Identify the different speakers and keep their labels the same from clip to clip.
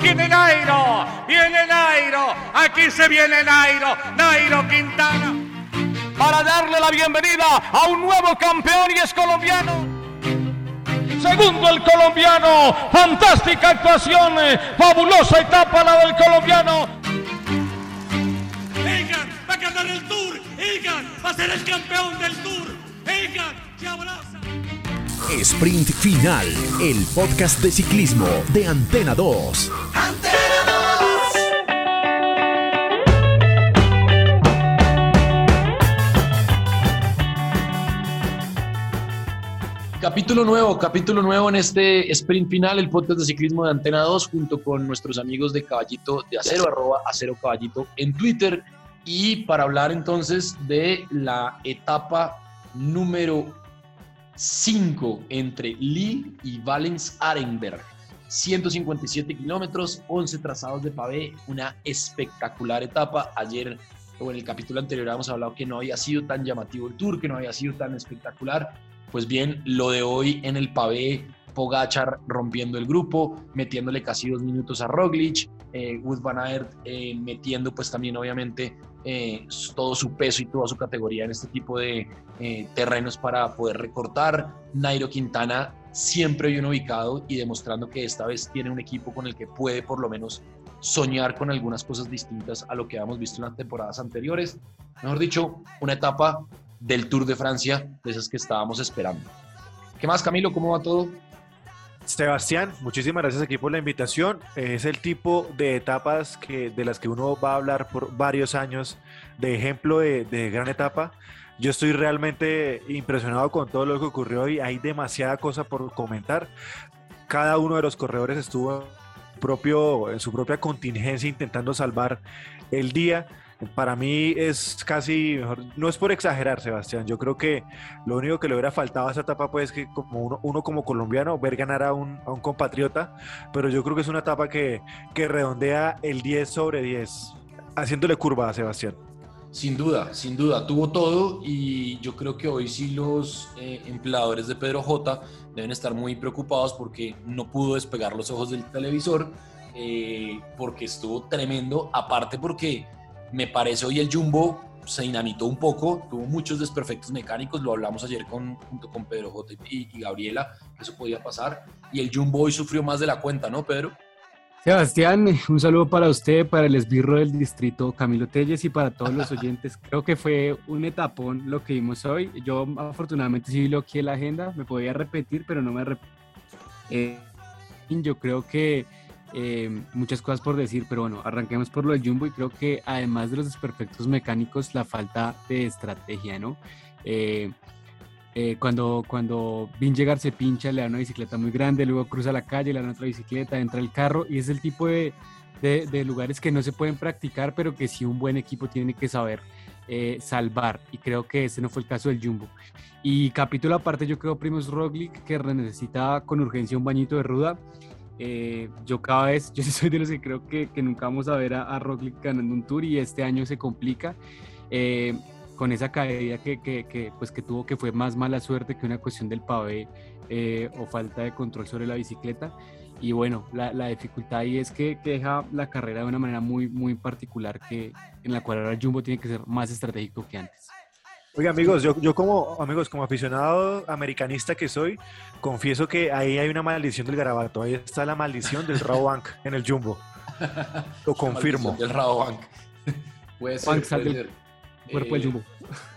Speaker 1: Viene Nairo, viene Nairo, aquí se viene Nairo, Nairo Quintana. Para darle la bienvenida a un nuevo campeón y es colombiano. Segundo el colombiano, fantástica actuación, eh, fabulosa etapa la del colombiano. Egan va a ganar el Tour, Egan va a ser el campeón del Tour, Egan.
Speaker 2: Sprint Final, el podcast de ciclismo de Antena 2.
Speaker 3: Capítulo nuevo, capítulo nuevo en este sprint final, el podcast de ciclismo de Antena 2, junto con nuestros amigos de Caballito de Acero, arroba Acero Caballito en Twitter. Y para hablar entonces de la etapa número 5 entre Lille y Valens Arenberg. 157 kilómetros, 11 trazados de pavé, una espectacular etapa. Ayer o en el capítulo anterior habíamos hablado que no había sido tan llamativo el tour, que no había sido tan espectacular. Pues bien, lo de hoy en el pavé, Pogachar rompiendo el grupo, metiéndole casi dos minutos a Roglic, eh, Wood Van Aert eh, metiendo pues también obviamente eh, todo su peso y toda su categoría en este tipo de eh, terrenos para poder recortar. Nairo Quintana siempre bien ubicado y demostrando que esta vez tiene un equipo con el que puede por lo menos soñar con algunas cosas distintas a lo que habíamos visto en las temporadas anteriores. Mejor dicho, una etapa del Tour de Francia de esas que estábamos esperando. ¿Qué más, Camilo? ¿Cómo va todo?
Speaker 4: Sebastián, muchísimas gracias aquí por la invitación. Es el tipo de etapas que, de las que uno va a hablar por varios años, de ejemplo de, de gran etapa. Yo estoy realmente impresionado con todo lo que ocurrió y hay demasiada cosa por comentar. Cada uno de los corredores estuvo propio, en su propia contingencia intentando salvar el día para mí es casi mejor, no es por exagerar, Sebastián. Yo creo que lo único que le hubiera faltado a esa etapa, pues, es que como uno, como colombiano, ver ganar a un, a un, compatriota, pero yo creo que es una etapa que, que redondea el 10 sobre 10, haciéndole curva a Sebastián.
Speaker 3: Sin duda, sin duda, tuvo todo y yo creo que hoy sí los eh, empleadores de Pedro J deben estar muy preocupados porque no pudo despegar los ojos del televisor, eh, porque estuvo tremendo, aparte porque me parece hoy el Jumbo se inamitó un poco, tuvo muchos desperfectos mecánicos, lo hablamos ayer con, junto con Pedro J y, y Gabriela, que eso podía pasar, y el Jumbo hoy sufrió más de la cuenta, ¿no, Pedro?
Speaker 5: Sebastián, un saludo para usted, para el esbirro del distrito Camilo Telles y para todos los oyentes. Creo que fue un etapón lo que vimos hoy. Yo afortunadamente sí en la agenda, me podía repetir, pero no me repito. Eh, yo creo que eh, muchas cosas por decir, pero bueno, arranquemos por lo del Jumbo y creo que además de los desperfectos mecánicos, la falta de estrategia, ¿no? Eh, eh, cuando, cuando llegar se pincha, le da una bicicleta muy grande, luego cruza la calle, le da otra bicicleta, entra el carro y es el tipo de, de, de lugares que no se pueden practicar, pero que sí un buen equipo tiene que saber eh, salvar. Y creo que ese no fue el caso del Jumbo. Y capítulo aparte, yo creo Primos Roglic que necesita con urgencia un bañito de ruda. Eh, yo cada vez, yo soy de los que creo que, que nunca vamos a ver a, a, ganando un tour y este año se complica. Eh, con esa caída que, que, que, pues que tuvo que fue más mala suerte que una cuestión del pavé eh, o falta de control sobre la bicicleta. Y bueno, la, dificultad ahí es que, deja la carrera de una manera muy, muy particular que, en la cual ahora Jumbo tiene que ser más estratégico que antes.
Speaker 4: Oiga, amigos, yo, yo como amigos, como aficionado americanista que soy, confieso que ahí hay una maldición del garabato. Ahí está la maldición del Rabobank en el Jumbo. Lo confirmo.
Speaker 3: Del Rabobank. Puede ser,
Speaker 5: Bank
Speaker 3: puede ser.
Speaker 5: cuerpo del
Speaker 3: Eh,
Speaker 5: Jumbo.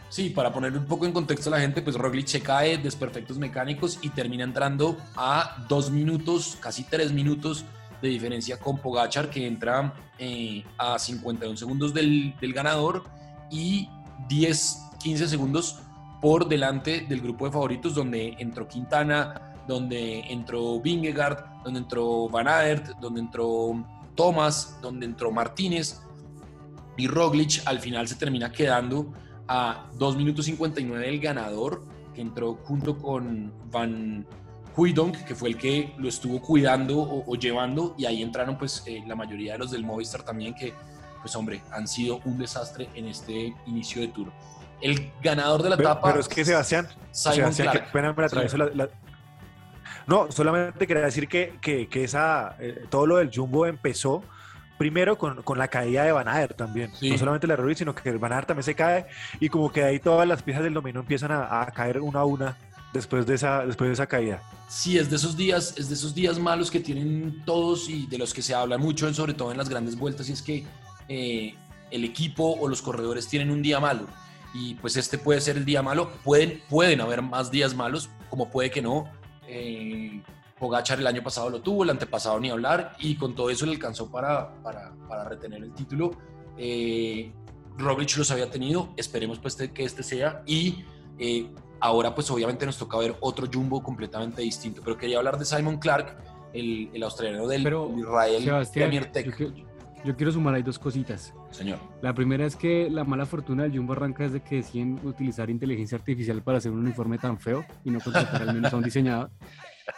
Speaker 3: Sí, para poner un poco en contexto a la gente, pues Roglic se cae, desperfectos mecánicos y termina entrando a dos minutos, casi tres minutos de diferencia con Pogachar, que entra eh, a 51 segundos del, del ganador y 10, 15 segundos por delante del grupo de favoritos, donde entró Quintana, donde entró Vingegaard, donde entró Van Aert, donde entró Thomas, donde entró Martínez y Roglic al final se termina quedando a 2 minutos 59 del ganador, que entró junto con Van Huydonk, que fue el que lo estuvo cuidando o, llevando, y ahí entraron pues eh, la mayoría de los del Movistar también, que pues hombre, han sido un desastre en este inicio de tour. El ganador de la etapa...
Speaker 4: Pero es que Sebastián,
Speaker 3: Simon
Speaker 4: Sebastián, que No, solamente quería decir que, que, que esa, eh, todo lo del Jumbo empezó primero con, con, la caída de Van Aert también. No solamente la Ruiz, sino que Van Aert también se cae y como que ahí todas las piezas del dominó empiezan a, a, caer una a una después de esa, después de esa caída.
Speaker 3: Sí, es de esos días, es de esos días malos que tienen todos y de los que se habla mucho, sobre todo en las grandes vueltas, y es que eh, el equipo o los corredores tienen un día malo. Y pues este puede ser el día malo. Pueden, pueden haber más días malos, como puede que no. Eh, Pogachar el año pasado lo tuvo, el antepasado ni hablar, y con todo eso le alcanzó para, para, para retener el título. Eh, Roglic los había tenido, esperemos pues que este sea, y eh, ahora pues obviamente nos toca ver otro Jumbo completamente distinto, pero quería hablar de Simon Clark, el, el australiano del Israel Premier Tech.
Speaker 5: Yo, quiero sumar ahí dos cositas.
Speaker 3: Señor.
Speaker 5: La primera es que la mala fortuna del Jumbo arranca desde que deciden utilizar inteligencia artificial para hacer un uniforme tan feo y no contratar al menos a un diseñador.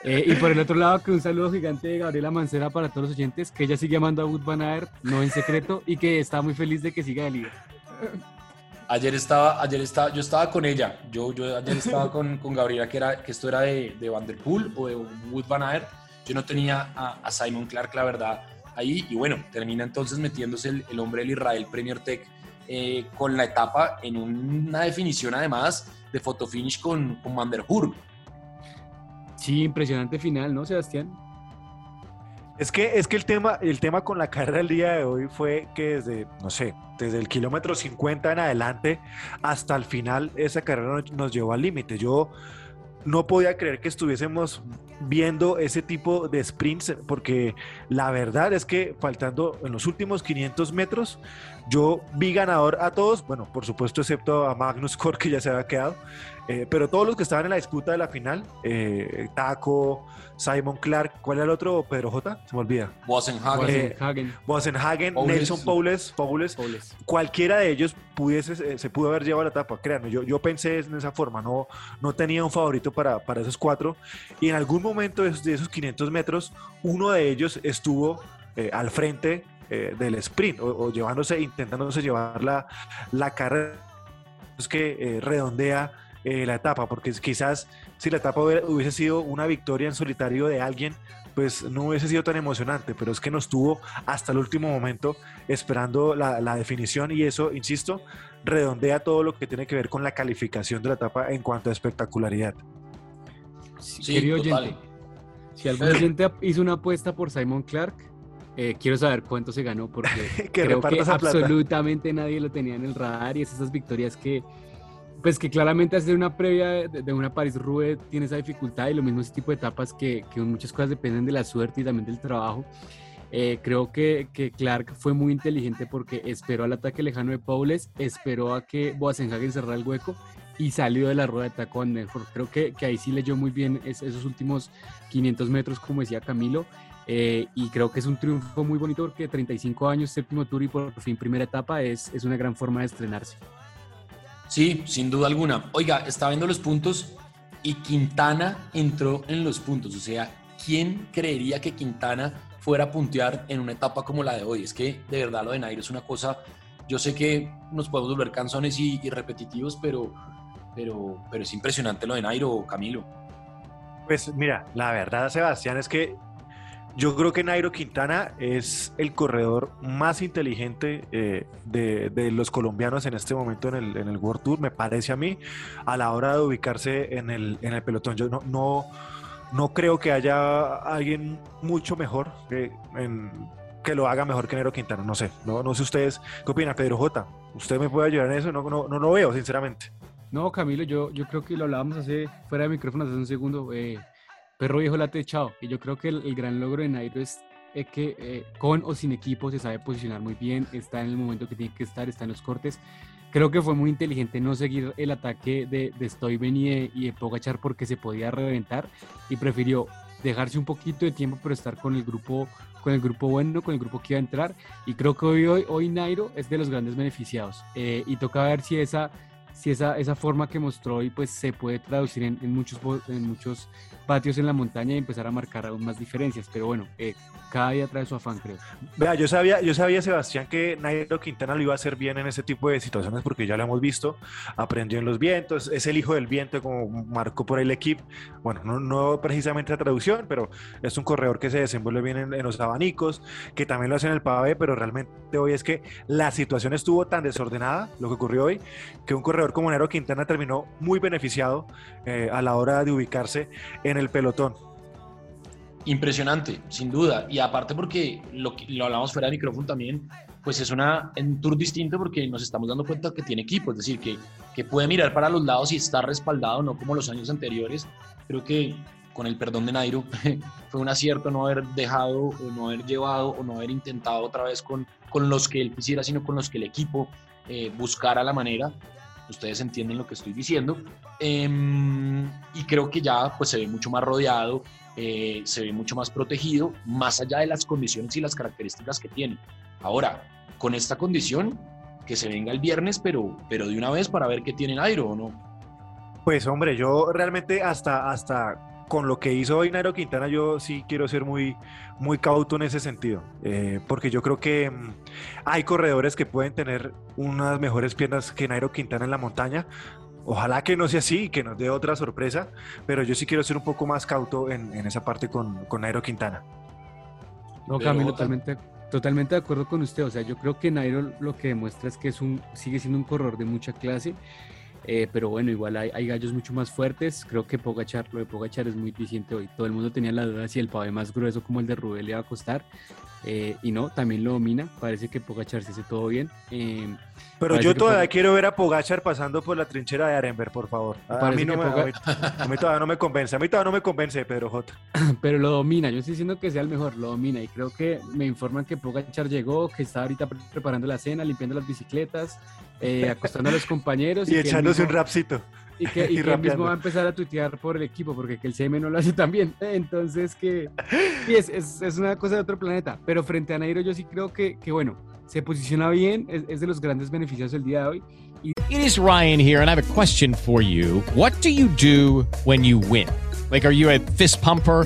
Speaker 5: Eh, y por el otro lado, que un saludo gigante de Gabriela Mancera para todos los oyentes, que ella sigue amando a Wood Van Aert, no en secreto, y que está muy feliz de que siga de líder.
Speaker 3: Ayer estaba, ayer estaba, yo estaba con ella, yo, yo ayer estaba con, con Gabriela, que, era, que esto era de, de Van Der Poel o de Wood Van Aert, yo no tenía a, a, Simon Clark, la verdad, ahí, y bueno, termina entonces metiéndose el, el hombre del Israel Premier Tech eh, con la etapa en una definición además de fotofinish con, con Van Der
Speaker 5: Sí, impresionante final, ¿no, Sebastián?
Speaker 4: Es que, es que el, tema, el tema con la carrera del día de hoy fue que desde, no sé, desde el kilómetro 50 en adelante hasta el final, esa carrera nos llevó al límite. Yo no podía creer que estuviésemos viendo ese tipo de sprints, porque la verdad es que faltando en los últimos 500 metros, yo vi ganador a todos, bueno, por supuesto, excepto a Magnus Kort, que ya se había quedado, eh, pero todos los que estaban en la disputa de la final, eh, Taco, Simon Clark, ¿cuál era el otro? Pedro J, se me olvida.
Speaker 3: Bosenhagen.
Speaker 4: Eh, Nelson Paules, Paules, cualquiera de ellos pudiese, se pudo haber llevado la etapa, créanme, yo, yo pensé en esa forma, no, no tenía un favorito para, para esos cuatro, y en algún momento de esos, de esos 500 metros, uno de ellos estuvo al frente del sprint, o, llevándose, intentándose llevar la, la carrera que redondea eh, la etapa, porque quizás si la etapa hubiese sido una victoria en solitario de alguien, pues no hubiese sido tan emocionante, pero es que nos tuvo hasta el último momento esperando la, definición y eso, insisto, redondea todo lo que tiene que ver con la calificación de la etapa en cuanto a espectacularidad.
Speaker 5: Sí, Querido oyente, si algún oyente hizo una apuesta por Simon Clark, eh, quiero saber cuánto se ganó porque creo que absolutamente nadie lo tenía en el radar y es esas victorias que pues que claramente hacer una previa de, una París-Roubaix tiene esa dificultad y lo mismo ese tipo de etapas que, que muchas cosas dependen de la suerte y también del trabajo. Eh, creo que, que, Clark fue muy inteligente porque esperó al ataque lejano de Paules, esperó a que Boazenhagen cerrara el hueco y salió de la rueda de taco Creo que, que, ahí sí leyó muy bien esos últimos 500 metros, como decía Camilo. Eh, y creo que es un triunfo muy bonito porque 35 años, séptimo tour y por fin primera etapa es, es una gran forma de estrenarse.
Speaker 3: Sí, sin duda alguna. Oiga, está viendo los puntos y Quintana entró en los puntos. O sea, ¿quién creería que Quintana fuera a puntear en una etapa como la de hoy? Es que de verdad lo de Nairo es una cosa. Yo sé que nos podemos volver canzones y, repetitivos, pero, pero, pero es impresionante lo de Nairo, Camilo.
Speaker 4: Pues mira, la verdad, Sebastián, es que yo creo que Nairo Quintana es el corredor más inteligente eh, de, los colombianos en este momento en el, en el, World Tour, me parece a mí, a la hora de ubicarse en el, en el pelotón. Yo no, no, no, creo que haya alguien mucho mejor que, que lo haga mejor que Nairo Quintana, no sé. No, no sé ustedes qué opina, Pedro J. ¿Usted me puede ayudar en eso? No, no, no lo veo, sinceramente.
Speaker 5: No, Camilo, yo, yo creo que lo hablábamos hace, fuera de micrófono hace un segundo. Eh, perro viejo late echado. Y yo creo que el, gran logro de Nairo es que eh, con o sin equipo se sabe posicionar muy bien, está en el momento que tiene que estar, está en los cortes. Creo que fue muy inteligente no seguir el ataque de, de Stoiben y de, y de Pogachar porque se podía reventar y prefirió dejarse un poquito de tiempo, pero estar con el grupo con el grupo bueno, con el grupo que iba a entrar. Y creo que hoy, hoy, hoy Nairo es de los grandes beneficiados. Eh, y toca ver si esa, si esa, esa forma que mostró hoy pues, se puede traducir en, en muchos, en muchos patios en la montaña y empezar a marcar aún más diferencias. Pero bueno, eh, cada día trae su afán, creo.
Speaker 4: Vea, yo sabía, yo sabía, Sebastián, que Nairo Quintana lo iba a hacer bien en ese tipo de situaciones porque ya lo hemos visto, aprendió en los vientos, es el hijo del viento como marcó por ahí el equipo. Bueno, no, no precisamente la traducción, pero es un corredor que se desenvuelve bien en, en, los abanicos, que también lo hace en el pavé, pero realmente hoy es que la situación estuvo tan desordenada, lo que ocurrió hoy, que un corredor como Nairo Quintana terminó muy beneficiado eh, a la hora de ubicarse en el pelotón.
Speaker 3: Impresionante, sin duda. Y aparte porque lo, lo hablamos fuera de micrófono también, pues es una, un tour distinto porque nos estamos dando cuenta que tiene equipo, es decir, que, que puede mirar para los lados y estar respaldado, no como los años anteriores. Creo que con el perdón de Nairo, fue un acierto no haber dejado no haber llevado o no haber intentado otra vez con, con los que él quisiera, sino con los que el equipo eh, buscara la manera. Ustedes entienden lo que estoy diciendo. Eh, y creo que ya pues se ve mucho más rodeado, eh, se ve mucho más protegido, más allá de las condiciones y las características que tiene. Ahora, con esta condición, que se venga el viernes, pero, pero de una vez para ver qué tiene Nairo o no.
Speaker 4: Pues hombre, yo realmente hasta, hasta con lo que hizo hoy Nairo Quintana, yo sí quiero ser muy, muy cauto en ese sentido, eh, porque yo creo que mmm, hay corredores que pueden tener unas mejores piernas que Nairo Quintana en la montaña. Ojalá que no sea así, que nos dé otra sorpresa, pero yo sí quiero ser un poco más cauto en, en esa parte con, con Nairo Quintana.
Speaker 5: No, Camilo, totalmente, totalmente de acuerdo con usted. O sea, yo creo que Nairo lo que demuestra es que es un, sigue siendo un corredor de mucha clase. Eh, pero bueno, igual hay, hay, gallos mucho más fuertes. Creo que Pogachar, lo de Pogachar es muy eficiente hoy. Todo el mundo tenía la duda si el pavé más grueso como el de Rubén le iba a costar. Eh, y no, también lo domina. Parece que Pogachar se hace todo bien. Eh,
Speaker 4: pero yo todavía quiero ver a Pogachar pasando por la trinchera de Arenberg, por favor. A, a mí, no me, Poga... a, mí, todavía no me convence. A mí todavía no me convence Pedro J.
Speaker 5: Pero lo domina. Yo estoy diciendo que sea el mejor, lo domina. Y creo que me informan que Pogachar llegó, que está ahorita preparando la cena, limpiando las bicicletas, eh, acostando a los compañeros.
Speaker 4: y, y echándose mismo... un rapcito.
Speaker 5: Y que, y, y que él mismo va a empezar a tuitear por el equipo, porque que el CM no lo hace tan bien. Entonces, que sí, es, es, es, una cosa de otro planeta. Pero frente a Nairo, yo sí creo que, que bueno, se posiciona bien, es, es de los grandes beneficios del día de hoy.
Speaker 6: Y... It is Ryan here, and I have a question for you. What do you do when you win? Like, are you a fist pumper?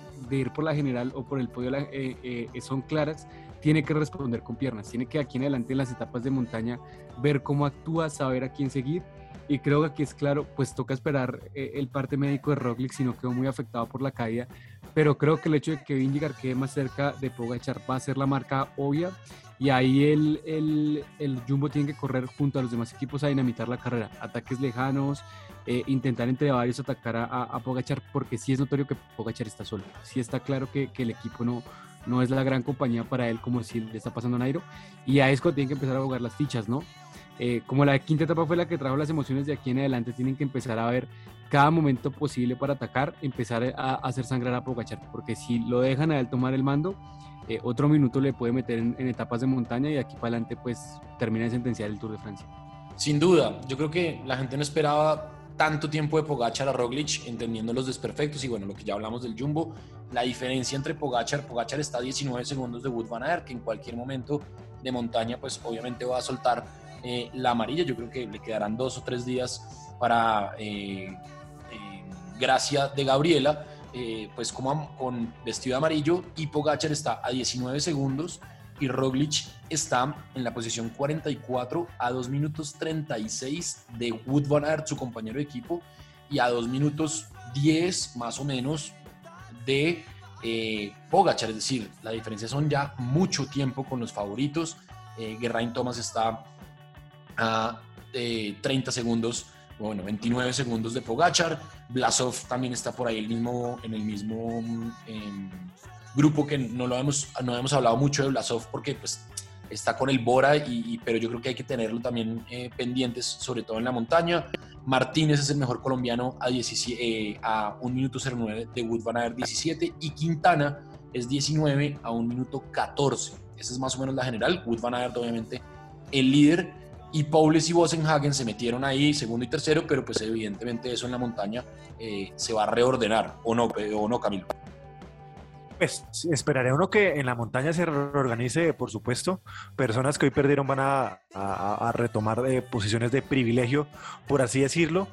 Speaker 5: de ir por la general o por el podio eh, eh, son claras, tiene que responder con piernas, tiene que aquí en adelante en las etapas de montaña ver cómo actúa, saber a quién seguir. Y creo que aquí es claro, pues toca esperar eh, el parte médico de Roglic, si no quedó muy afectado por la caída. Pero creo que el hecho de que Vingegaard quede más cerca de Pogachar va a ser la marca obvia. Y ahí el, el, el Jumbo tiene que correr junto a los demás equipos a dinamitar la carrera. Ataques lejanos, eh, intentar entre varios atacar a, Pogachar, porque sí es notorio que Pogachar está solo. Sí está claro que, el equipo no, no es la gran compañía para él, como si le está pasando a Nairo. Y a eso tienen que empezar a jugar las fichas, ¿no? Eh, como la quinta etapa fue la que trajo las emociones de aquí en adelante, tienen que empezar a ver cada momento posible para atacar, empezar a, hacer sangrar a Pogachar, porque si lo dejan a él tomar el mando, eh, otro minuto le puede meter en, en etapas de montaña y aquí para adelante pues termina de sentenciar el Tour de Francia.
Speaker 3: Sin duda, yo creo que la gente no esperaba tanto tiempo de Pogachar a Roglic, entendiendo los desperfectos y bueno, lo que ya hablamos del Jumbo, la diferencia entre Pogachar, Pogachar está a 19 segundos de Wood Van Aert, que en cualquier momento de montaña pues obviamente va a soltar eh, la amarilla, yo creo que le quedarán dos o tres días para eh, eh, gracia de Gabriela, pues como con vestido de amarillo y Pogachar está a 19 segundos y Roglic está en la posición 44 a 2 minutos 36 de Wood Van su compañero de equipo, y a 2 minutos 10 más o menos de eh, Pogachar, es decir, la diferencia son ya mucho tiempo con los favoritos. Geraint Thomas está a eh, 30 segundos, bueno, 29 segundos de Pogachar. Blasov también está por ahí el mismo, en el mismo, eh, grupo que no lo hemos, no hemos hablado mucho de Blasov porque pues está con el Bora, y, pero yo creo que hay que tenerlo también eh, pendientes, sobre todo en la montaña. Martínez es el mejor colombiano a, 17, eh, a 1 minuto 09 de Wood van a ver 17 y Quintana es 19 a 1 minuto 14. Esa es más o menos la general. Wood van a obviamente el líder y Paules y Bosenhagen se metieron ahí segundo y tercero, pero pues evidentemente eso en la montaña eh, se va a reordenar, ¿o no, o no Camilo?
Speaker 4: Pues esperaré uno que en la montaña se reorganice, por supuesto. Personas que hoy perdieron van a, retomar eh, posiciones de privilegio, por así decirlo.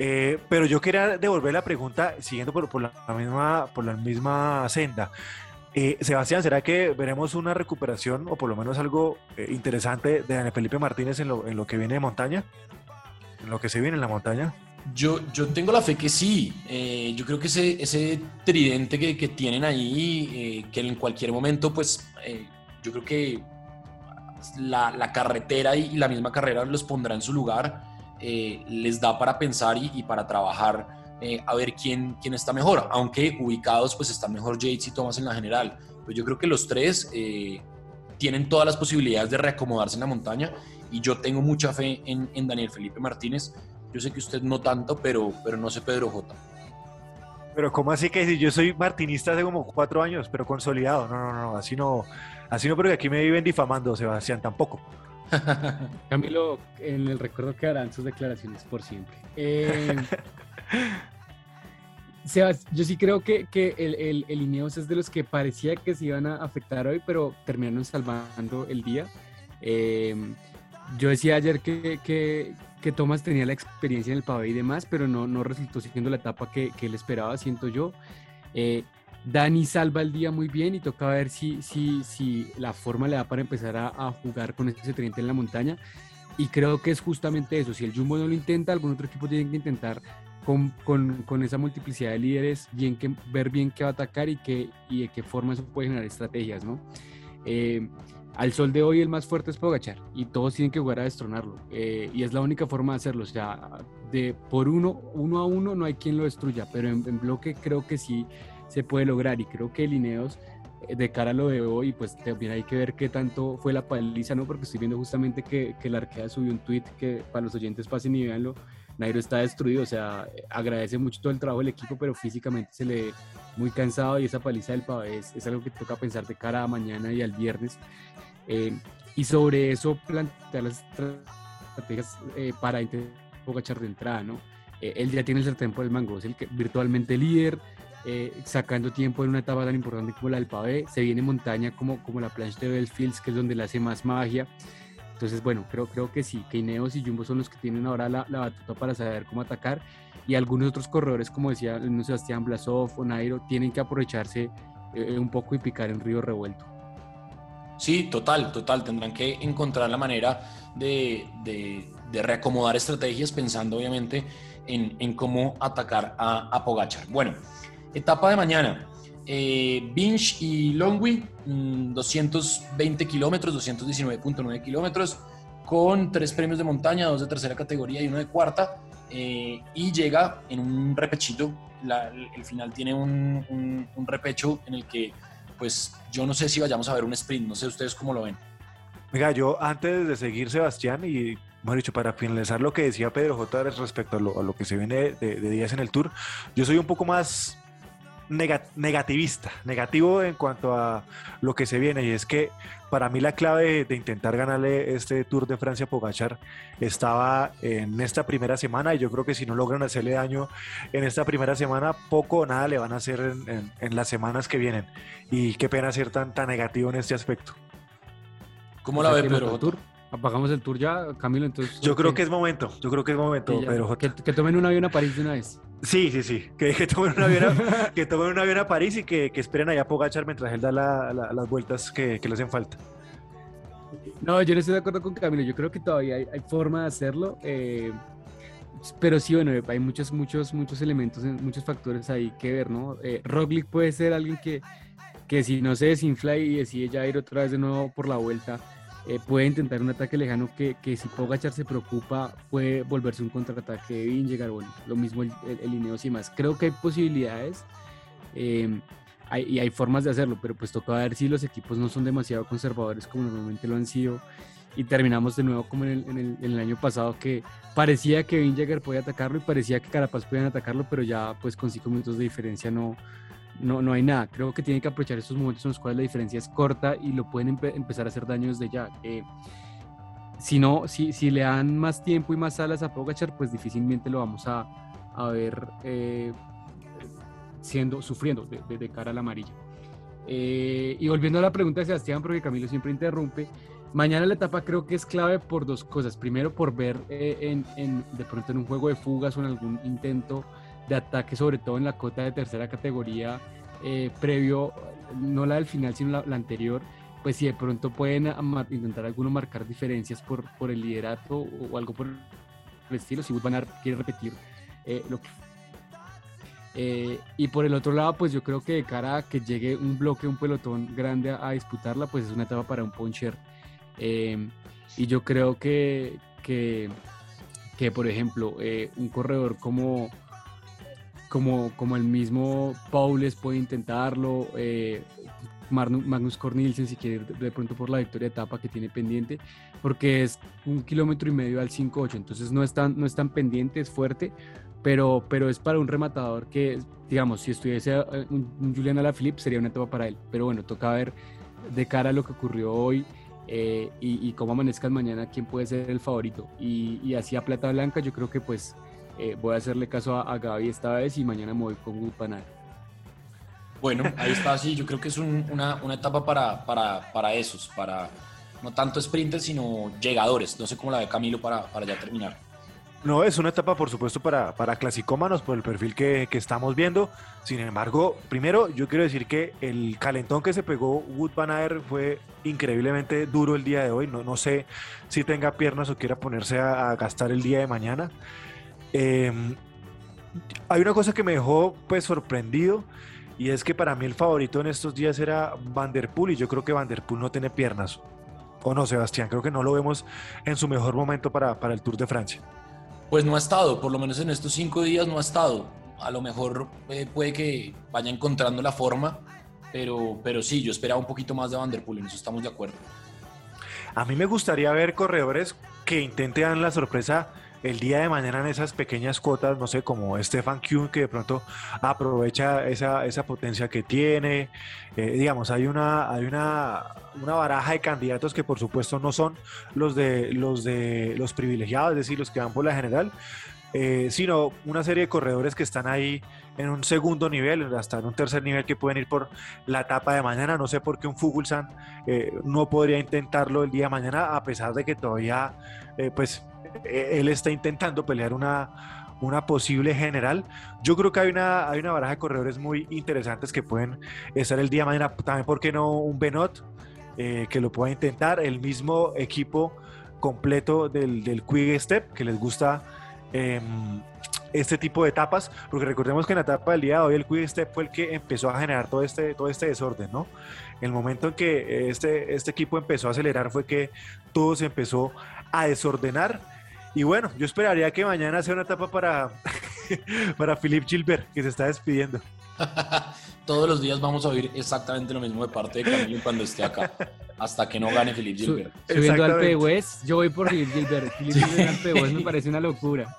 Speaker 4: Eh, pero yo quería devolver la pregunta siguiendo por, la, misma, por la misma senda. Eh, Sebastián, ¿será que veremos una recuperación o por lo menos algo interesante de Daniel Felipe Martínez en lo, en lo que viene de montaña? En lo que se viene en la montaña.
Speaker 3: Yo, yo tengo la fe que sí. Eh, yo creo que ese, ese tridente que, que tienen ahí, eh, que en cualquier momento, pues, eh, yo creo que la, la, carretera y la misma carrera los pondrá en su lugar, les da para pensar y para trabajar a ver quién, quién está mejor. Aunque ubicados, pues están mejor Yates y Thomas en la general. Pero yo creo que los tres tienen todas las posibilidades de reacomodarse en la montaña y yo tengo mucha fe en, en Daniel Felipe Martínez yo sé que usted no tanto, pero, pero no sé Pedro J.
Speaker 4: Pero ¿cómo así que si yo soy martinista hace como cuatro años, pero consolidado? No, no, no, así no, así no, porque aquí me viven difamando, Sebastián, tampoco.
Speaker 5: Camilo, en el recuerdo quedarán sus declaraciones por siempre. Eh, yo sí creo que, que el, el, el, Ineos es de los que parecía que se iban a afectar hoy, pero terminaron salvando el día. Eh, yo decía ayer que, que, que Thomas tenía la experiencia en el pavé y demás, pero no, no resultó siendo la etapa que, que él esperaba, siento yo. Eh, Dani salva el día muy bien y toca ver si, si, si la forma le da para empezar a, a jugar con ese tridente en la montaña. Y creo que es justamente eso. Si el Jumbo no lo intenta, algún otro equipo tiene que intentar con, con, con, esa multiplicidad de líderes, bien que, ver bien qué va a atacar y, qué, y de qué forma eso puede generar estrategias, ¿no? Eh, al sol de hoy el más fuerte es Pogachar y todos tienen que jugar a destronarlo. Eh, y es la única forma de hacerlo. O sea, de, por uno, uno a uno no hay quien lo destruya, pero en, bloque creo que sí se puede lograr. Y creo que Lineos, eh, de cara a lo de hoy, pues también hay que ver qué tanto fue la paliza, ¿no? Porque estoy viendo justamente que, que la Arquea subió un tweet que para los oyentes pasen y veanlo. Nairo está destruido, o sea, agradece mucho todo el trabajo del equipo, pero físicamente se le muy cansado y esa paliza del pavé es, algo que toca pensar de cara a mañana y al viernes. Eh, y sobre eso plantear las estrategias eh, para intentar de entrada, ¿no? Eh, él ya tiene el sartén por el mango, es el que virtualmente líder, sacando tiempo en una etapa tan importante como la del pavé, se viene montaña como, como la plancha de Belfields, que es donde le hace más magia. Entonces, bueno, creo, creo que sí, que Ineos y Jumbo son los que tienen ahora la, la batuta para saber cómo atacar y algunos otros corredores, como decía Sebastián Blasov o Nairo, tienen que aprovecharse un poco y picar en río revuelto.
Speaker 3: Sí, total, total. Tendrán que encontrar la manera de, reacomodar estrategias pensando obviamente en, cómo atacar a, a, Pogachar. Bueno, etapa de mañana. Eh, Binge y Longwy, 220 mm, kilómetros, 219.9 kilómetros, con tres premios de montaña, dos de tercera categoría y uno de cuarta. Eh, y llega en un repechito. el final tiene un repecho en el que pues yo no sé si vayamos a ver un sprint, no sé ustedes cómo lo ven.
Speaker 4: Venga, yo antes de seguir Sebastián y, mejor dicho, para finalizar lo que decía Pedro J respecto a lo, que se viene de, días en el Tour, yo soy un poco más negativista, negativo en cuanto a lo que se viene y es que para mí la clave de, intentar ganarle este Tour de Francia a Pogachar estaba en esta primera semana y yo creo que si no logran hacerle daño en esta primera semana, poco o nada le van a hacer en, las semanas que vienen. Y qué pena ser tan, tan negativo en este aspecto.
Speaker 3: ¿Cómo la ve, Pedro?
Speaker 5: Tour? Apagamos el tour ya, Camilo, entonces...
Speaker 4: Yo creo que es momento, yo creo que es momento, pero...
Speaker 5: Que, que, tomen un avión a París de una vez.
Speaker 4: Sí, sí, sí, que, que tomen, un avión a, que tomen un avión a París y que, que esperen allá a Pogachar mientras él da las vueltas que, le hacen falta.
Speaker 5: No, yo no estoy de acuerdo con Camilo, yo creo que todavía hay, forma de hacerlo, eh, pero sí, bueno, hay muchos, muchos, muchos elementos, muchos factores ahí que ver, ¿no? Eh, Roglic puede ser alguien que, que si no se desinfla y decide ya ir otra vez de nuevo por la vuelta, eh, puede intentar un ataque lejano que, que si Pogachar se preocupa puede volverse un contraataque de llegar bueno, lo mismo el, el, el y más. Creo que hay posibilidades. Eh, hay, y hay formas de hacerlo, pero pues toca ver si los equipos no son demasiado conservadores como normalmente lo han sido y terminamos de nuevo como en el, en el, en el año pasado que parecía que Vin Jagger podía atacarlo y parecía que Carapaz podían atacarlo, pero ya pues con cinco minutos de diferencia no, no, no hay nada. Creo que tienen que aprovechar estos momentos en los cuales la diferencia es corta y lo pueden empe- empezar a hacer daño desde ya. Eh, si no, si, si le dan más tiempo y más alas a Pogachar, pues difícilmente lo vamos a, a ver eh, siendo, sufriendo de, cara a la amarilla. Eh, y volviendo a la pregunta de Sebastián, porque Camilo siempre interrumpe, mañana la etapa creo que es clave por dos cosas. Primero, por ver en, en- de pronto en un juego de fugas o en algún intento de ataque, sobre todo en la cota de tercera categoría, eh, previo, no la del final, sino la, anterior, pues si de pronto pueden intentar alguno marcar diferencias por, por el liderato o, algo por el estilo, si Wood quiere repetir eh, lo que eh, y por el otro lado, pues yo creo que de cara a que llegue un bloque, un pelotón grande a, disputarla, pues es una etapa para un poncher. Eh, y yo creo que, que, que, por ejemplo, eh, un corredor como, como, como el mismo Paules puede intentarlo, eh, Magnus Cornelsen si quiere de pronto por la victoria de etapa que tiene pendiente, porque es un kilómetro y medio al 5-8, entonces no es tan, no es tan pendiente, es fuerte, pero, pero es para un rematador que, digamos, si estuviese eh, un, un Julian Alaphilippe sería una etapa para él, pero bueno, toca ver de cara a lo que ocurrió hoy eh, y, y cómo amanezcan mañana quién puede ser el favorito. Y, y así a Plata Blanca yo creo que pues eh, voy a hacerle caso a, a Gaby esta vez y mañana me voy con Aert.
Speaker 3: Bueno, ahí está, sí, yo creo que es un- una, una etapa para, para, para esos, para no tanto sprinters, sino llegadores. No sé cómo la ve Camilo para, para ya terminar.
Speaker 4: No, es una etapa, por supuesto, para, para clasicómanos por el perfil que, que estamos viendo. Sin embargo, primero, yo quiero decir que el calentón que se pegó Wood Van fue increíblemente duro el día de hoy. No, no sé si tenga piernas o quiera ponerse a, a gastar el día de mañana. Eh, hay una cosa que me dejó pues sorprendido y es que para mí el favorito en estos días era Van Der Poel y yo creo que Van Der Poel no tiene piernas. O no, Sebastián, creo que no lo vemos en su mejor momento para, para el Tour de Francia.
Speaker 3: Pues no ha estado, por lo menos en estos cinco días no ha estado. A lo mejor eh, puede que vaya encontrando la forma, pero, pero sí, yo esperaba un poquito más de Van Der Poel, en eso estamos de acuerdo.
Speaker 4: A mí me gustaría ver corredores que intenten la sorpresa el día de mañana en esas pequeñas cuotas, no sé, como Stefan Kuhn, que de pronto aprovecha esa, esa potencia que tiene. Eh, digamos, hay, una, hay una, una baraja de candidatos que por supuesto no son los de los, de los privilegiados, es decir, los que van por la general, eh, sino una serie de corredores que están ahí en un segundo nivel, hasta en un tercer nivel que pueden ir por la etapa de mañana. No sé por qué un Fuglsang eh, no podría intentarlo el día de mañana, a pesar de que todavía, eh, pues, él está intentando pelear una, una posible general. Yo creo que hay una, hay una baraja de corredores muy interesantes que pueden estar el día de mañana. También, ¿por qué no un Benot eh, que lo pueda intentar? El mismo equipo completo del, del Quick Step que les gusta eh, este tipo de etapas, porque recordemos que en la etapa del día de hoy el Quick Step fue el que empezó a generar todo este, todo este desorden, ¿no? El momento en que este, este equipo empezó a acelerar fue que todo se empezó a desordenar. Y bueno, yo esperaría que mañana sea una etapa para, para Philippe Gilbert, que se está despidiendo.
Speaker 3: Todos los días vamos a oír exactamente lo mismo de parte de Camilo cuando esté acá, hasta que no gane Philippe
Speaker 5: Su-
Speaker 3: Gilbert.
Speaker 5: subiendo al
Speaker 4: Exactamente.
Speaker 5: P-West, yo voy por Philip Gilbert. Philip Gilbert al P-West me parece una locura.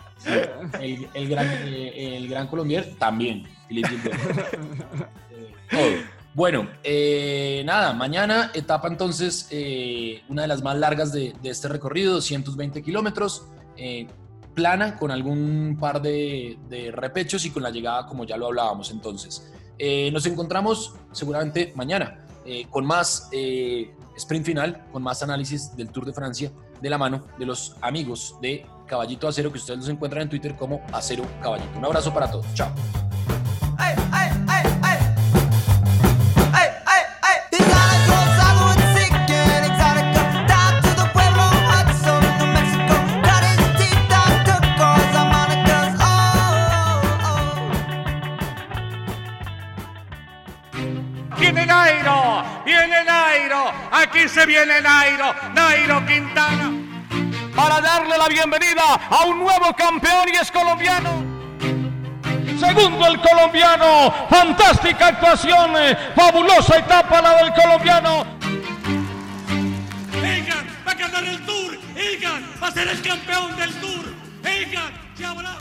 Speaker 3: El, el gran, eh, el gran colombiano también, Philippe Gilbert. Eh, todo. Bueno, eh, nada, mañana etapa entonces, eh, una de las más largas de, de este recorrido, 220 kilómetros, eh, plana con algún par de, repechos y con la llegada como ya lo hablábamos entonces. Eh, nos encontramos seguramente mañana eh, con más sprint final, con más análisis del Tour de Francia de la mano de los amigos de Caballito Acero, que ustedes los encuentran en Twitter como Acero Caballito. Un abrazo para todos. Chao.
Speaker 1: Se viene Nairo, Nairo Quintana. Para darle la bienvenida a un nuevo campeón y es colombiano. Segundo el colombiano. Fantástica actuación. eh, Fabulosa etapa la del colombiano.
Speaker 7: Egan va a ganar el Tour. Egan va a ser el campeón del Tour. Egan se abraza.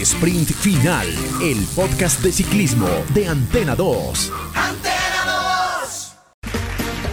Speaker 2: Sprint Final, el podcast de ciclismo de Antena 2.